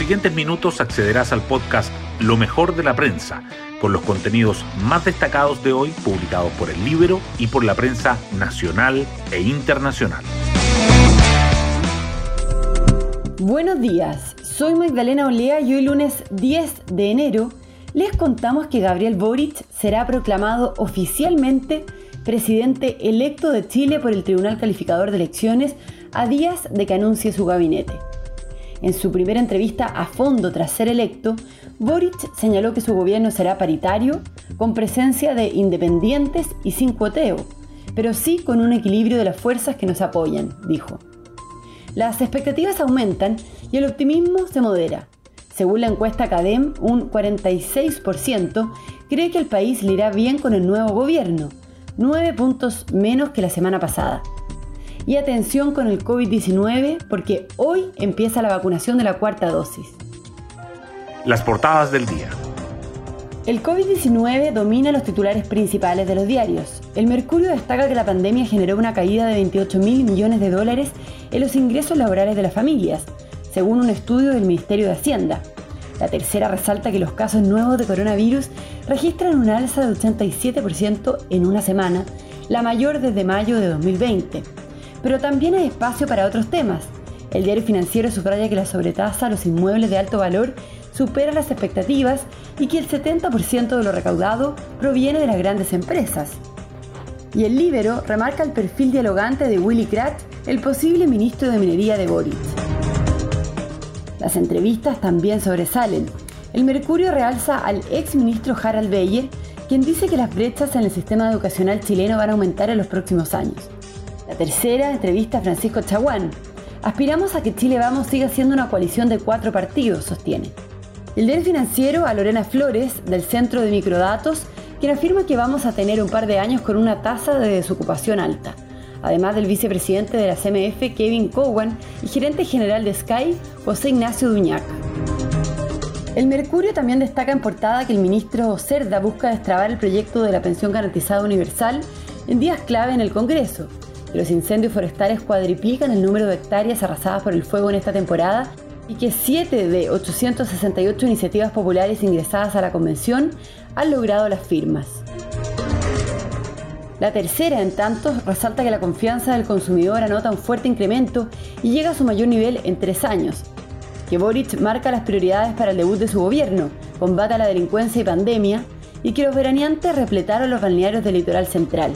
siguientes minutos accederás al podcast Lo mejor de la prensa, con los contenidos más destacados de hoy publicados por el libro y por la prensa nacional e internacional. Buenos días, soy Magdalena Olea y hoy lunes 10 de enero les contamos que Gabriel Boric será proclamado oficialmente presidente electo de Chile por el Tribunal Calificador de Elecciones a días de que anuncie su gabinete. En su primera entrevista a fondo tras ser electo, Boric señaló que su gobierno será paritario, con presencia de independientes y sin cuoteo, pero sí con un equilibrio de las fuerzas que nos apoyan, dijo. Las expectativas aumentan y el optimismo se modera. Según la encuesta CADEM, un 46% cree que el país le irá bien con el nuevo gobierno, 9 puntos menos que la semana pasada. Y atención con el COVID-19 porque hoy empieza la vacunación de la cuarta dosis. Las portadas del día. El COVID-19 domina los titulares principales de los diarios. El Mercurio destaca que la pandemia generó una caída de 28 mil millones de dólares en los ingresos laborales de las familias, según un estudio del Ministerio de Hacienda. La tercera resalta que los casos nuevos de coronavirus registran una alza de 87% en una semana, la mayor desde mayo de 2020. Pero también hay espacio para otros temas. El diario financiero subraya que la sobretasa a los inmuebles de alto valor supera las expectativas y que el 70% de lo recaudado proviene de las grandes empresas. Y el Libero remarca el perfil dialogante de Willy Kratt, el posible ministro de Minería de Boric. Las entrevistas también sobresalen. El Mercurio realza al ex ministro Harald Beyer, quien dice que las brechas en el sistema educacional chileno van a aumentar en los próximos años. Tercera entrevista a Francisco Chaguán. Aspiramos a que Chile Vamos siga siendo una coalición de cuatro partidos, sostiene. El del financiero a Lorena Flores, del Centro de Microdatos, quien afirma que vamos a tener un par de años con una tasa de desocupación alta además del vicepresidente de la CMF, Kevin Cowan, y gerente general de Sky, José Ignacio Duñac. El Mercurio también destaca en portada que el ministro Cerda busca destrabar el proyecto de la pensión garantizada universal en días clave en el Congreso. Los incendios forestales cuadriplican el número de hectáreas arrasadas por el fuego en esta temporada y que 7 de 868 iniciativas populares ingresadas a la convención han logrado las firmas. La tercera, en tanto, resalta que la confianza del consumidor anota un fuerte incremento y llega a su mayor nivel en tres años. Que Boric marca las prioridades para el debut de su gobierno, combate a la delincuencia y pandemia, y que los veraneantes repletaron los balnearios del litoral central.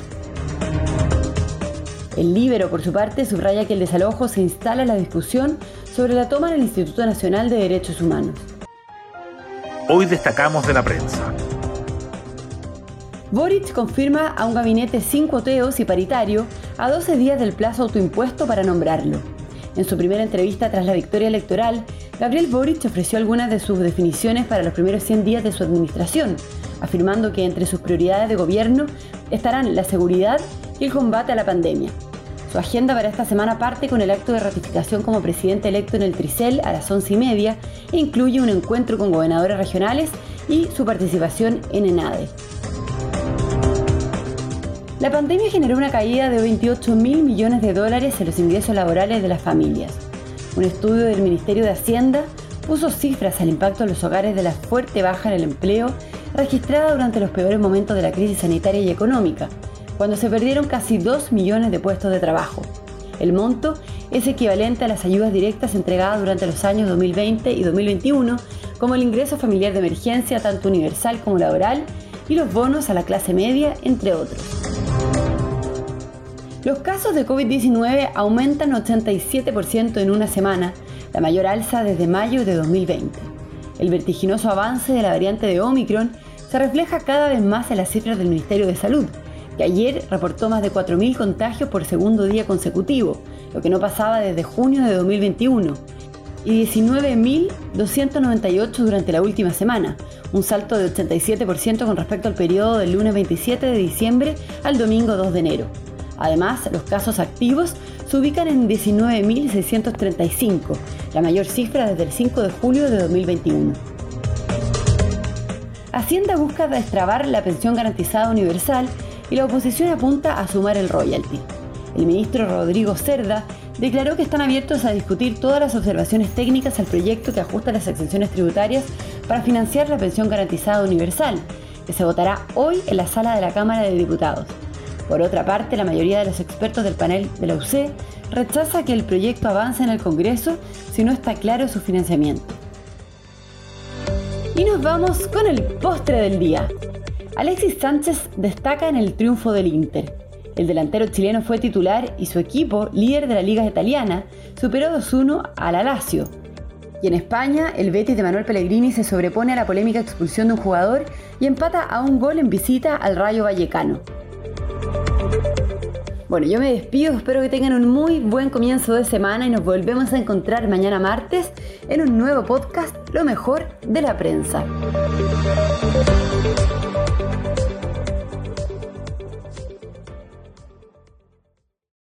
El Libero, por su parte, subraya que el desalojo se instala en la discusión sobre la toma en el Instituto Nacional de Derechos Humanos. Hoy destacamos de la prensa. Boric confirma a un gabinete sin cuoteos y paritario a 12 días del plazo autoimpuesto para nombrarlo. En su primera entrevista tras la victoria electoral, Gabriel Boric ofreció algunas de sus definiciones para los primeros 100 días de su administración, afirmando que entre sus prioridades de gobierno estarán la seguridad y el combate a la pandemia. Su agenda para esta semana parte con el acto de ratificación como presidente electo en el Tricel a las 11 y media e incluye un encuentro con gobernadores regionales y su participación en ENADE. La pandemia generó una caída de 28 mil millones de dólares en los ingresos laborales de las familias. Un estudio del Ministerio de Hacienda puso cifras al impacto en los hogares de la fuerte baja en el empleo registrada durante los peores momentos de la crisis sanitaria y económica, cuando se perdieron casi 2 millones de puestos de trabajo. El monto es equivalente a las ayudas directas entregadas durante los años 2020 y 2021, como el ingreso familiar de emergencia tanto universal como laboral y los bonos a la clase media, entre otros. Los casos de COVID-19 aumentan 87% en una semana, la mayor alza desde mayo de 2020. El vertiginoso avance de la variante de Omicron se refleja cada vez más en las cifras del Ministerio de Salud, que ayer reportó más de 4.000 contagios por segundo día consecutivo, lo que no pasaba desde junio de 2021, y 19.298 durante la última semana, un salto de 87% con respecto al periodo del lunes 27 de diciembre al domingo 2 de enero. Además, los casos activos se ubican en 19.635, la mayor cifra desde el 5 de julio de 2021. Hacienda busca destrabar la pensión garantizada universal y la oposición apunta a sumar el royalty. El ministro Rodrigo Cerda declaró que están abiertos a discutir todas las observaciones técnicas al proyecto que ajusta las exenciones tributarias para financiar la pensión garantizada universal, que se votará hoy en la sala de la Cámara de Diputados. Por otra parte, la mayoría de los expertos del panel de la UC rechaza que el proyecto avance en el Congreso si no está claro su financiamiento. Y nos vamos con el postre del día. Alexis Sánchez destaca en el triunfo del Inter. El delantero chileno fue titular y su equipo, líder de la liga italiana, superó 2-1 al Alacio. Y en España, el Betis de Manuel Pellegrini se sobrepone a la polémica expulsión de un jugador y empata a un gol en visita al Rayo Vallecano. Bueno, yo me despido, espero que tengan un muy buen comienzo de semana y nos volvemos a encontrar mañana martes en un nuevo podcast, Lo mejor de la prensa.